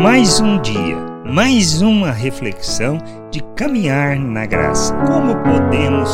Mais um dia, mais uma reflexão de caminhar na graça. Como podemos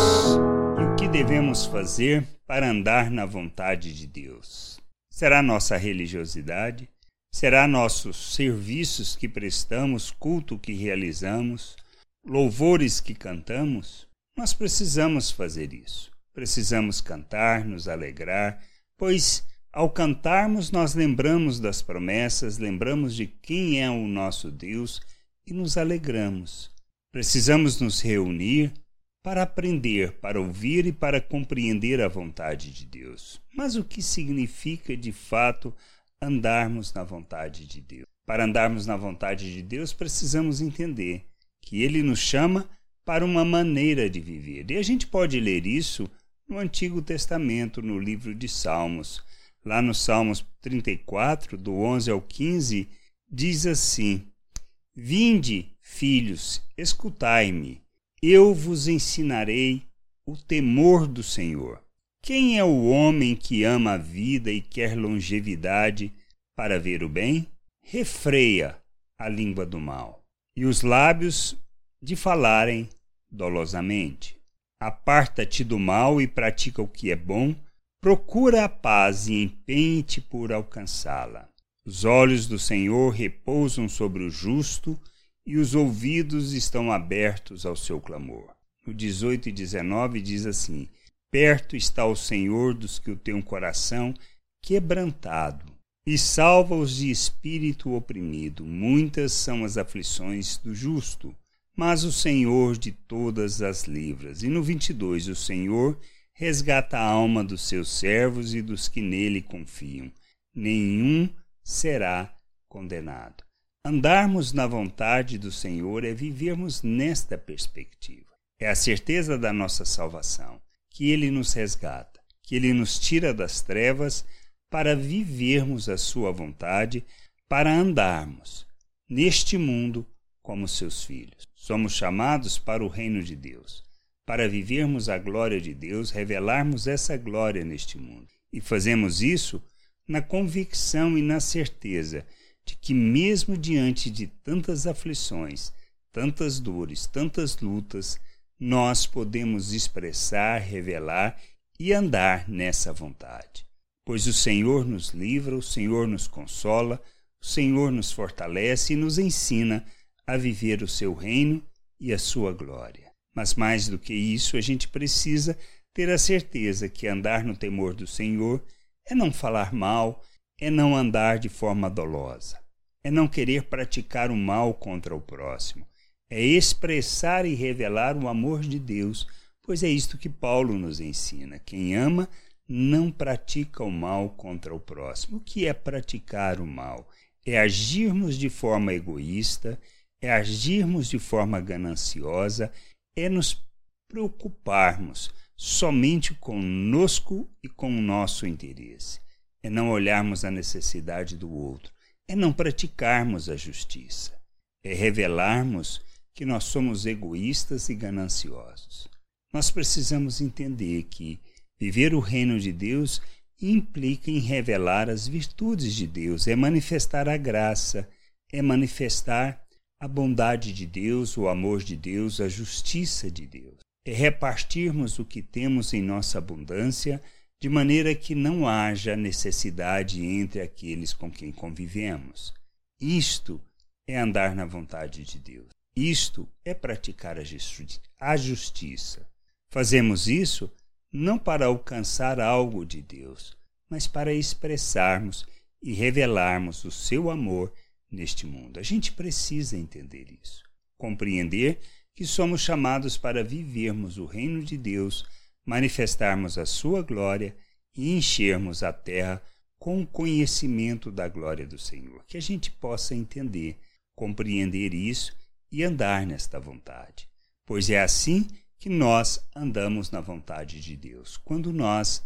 e o que devemos fazer para andar na vontade de Deus? Será nossa religiosidade? Será nossos serviços que prestamos, culto que realizamos, louvores que cantamos? Nós precisamos fazer isso. Precisamos cantar, nos alegrar, pois ao cantarmos, nós lembramos das promessas, lembramos de quem é o nosso Deus e nos alegramos. Precisamos nos reunir para aprender, para ouvir e para compreender a vontade de Deus. Mas o que significa de fato andarmos na vontade de Deus? Para andarmos na vontade de Deus, precisamos entender que Ele nos chama para uma maneira de viver. E a gente pode ler isso no Antigo Testamento, no livro de Salmos lá no Salmos 34, do 11 ao 15, diz assim: Vinde, filhos, escutai-me, eu vos ensinarei o temor do Senhor. Quem é o homem que ama a vida e quer longevidade para ver o bem? Refreia a língua do mal e os lábios de falarem dolosamente. Aparta-te do mal e pratica o que é bom Procura a paz e empenhe-te por alcançá-la. Os olhos do Senhor repousam sobre o justo e os ouvidos estão abertos ao seu clamor. No 18 e 19 diz assim: Perto está o Senhor dos que o têm um coração quebrantado e salva-os de espírito oprimido. Muitas são as aflições do justo, mas o Senhor de todas as livras. E no 22, o Senhor resgata a alma dos seus servos e dos que nele confiam. Nenhum será condenado. Andarmos na vontade do Senhor é vivermos nesta perspectiva. É a certeza da nossa salvação, que Ele nos resgata, que Ele nos tira das trevas para vivermos a Sua vontade, para andarmos neste mundo como seus filhos. Somos chamados para o reino de Deus para vivermos a glória de Deus, revelarmos essa glória neste mundo. E fazemos isso na convicção e na certeza de que, mesmo diante de tantas aflições, tantas dores, tantas lutas, nós podemos expressar, revelar e andar nessa vontade. Pois o Senhor nos livra, o Senhor nos consola, o Senhor nos fortalece e nos ensina a viver o seu reino e a sua glória. Mas mais do que isso, a gente precisa ter a certeza que andar no temor do Senhor é não falar mal, é não andar de forma dolosa, é não querer praticar o mal contra o próximo, é expressar e revelar o amor de Deus, pois é isto que Paulo nos ensina. Quem ama não pratica o mal contra o próximo. O que é praticar o mal? É agirmos de forma egoísta, é agirmos de forma gananciosa, é nos preocuparmos somente conosco e com o nosso interesse, é não olharmos a necessidade do outro, é não praticarmos a justiça, é revelarmos que nós somos egoístas e gananciosos. Nós precisamos entender que viver o reino de Deus implica em revelar as virtudes de Deus, é manifestar a graça, é manifestar a bondade de Deus, o amor de Deus, a justiça de Deus. É repartirmos o que temos em nossa abundância de maneira que não haja necessidade entre aqueles com quem convivemos. Isto é andar na vontade de Deus. Isto é praticar a justiça. Fazemos isso não para alcançar algo de Deus, mas para expressarmos e revelarmos o seu amor neste mundo. A gente precisa entender isso, compreender que somos chamados para vivermos o reino de Deus, manifestarmos a sua glória e enchermos a terra com o conhecimento da glória do Senhor. Que a gente possa entender, compreender isso e andar nesta vontade. Pois é assim que nós andamos na vontade de Deus. Quando nós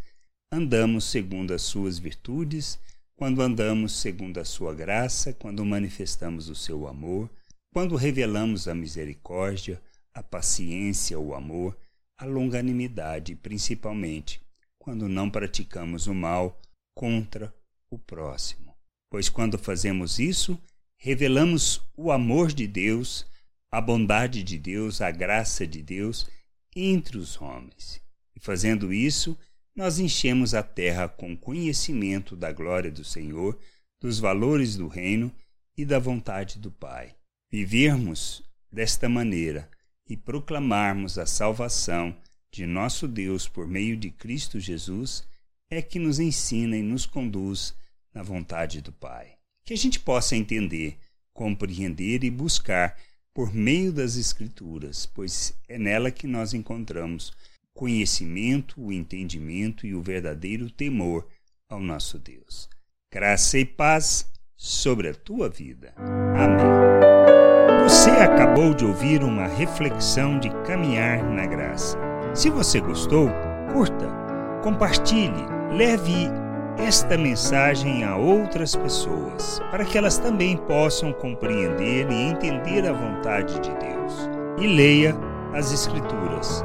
andamos segundo as suas virtudes, quando andamos segundo a sua graça, quando manifestamos o seu amor, quando revelamos a misericórdia, a paciência, o amor, a longanimidade, principalmente quando não praticamos o mal contra o próximo. Pois quando fazemos isso, revelamos o amor de Deus, a bondade de Deus, a graça de Deus entre os homens. E fazendo isso, nós enchemos a terra com conhecimento da glória do Senhor, dos valores do reino e da vontade do Pai. Vivermos desta maneira e proclamarmos a salvação de nosso Deus por meio de Cristo Jesus é que nos ensina e nos conduz na vontade do Pai. Que a gente possa entender, compreender e buscar por meio das Escrituras, pois é nela que nós encontramos conhecimento, o entendimento e o verdadeiro temor ao nosso Deus. Graça e paz sobre a tua vida. Amém. Você acabou de ouvir uma reflexão de caminhar na graça. Se você gostou, curta, compartilhe, leve esta mensagem a outras pessoas, para que elas também possam compreender e entender a vontade de Deus. E leia as Escrituras,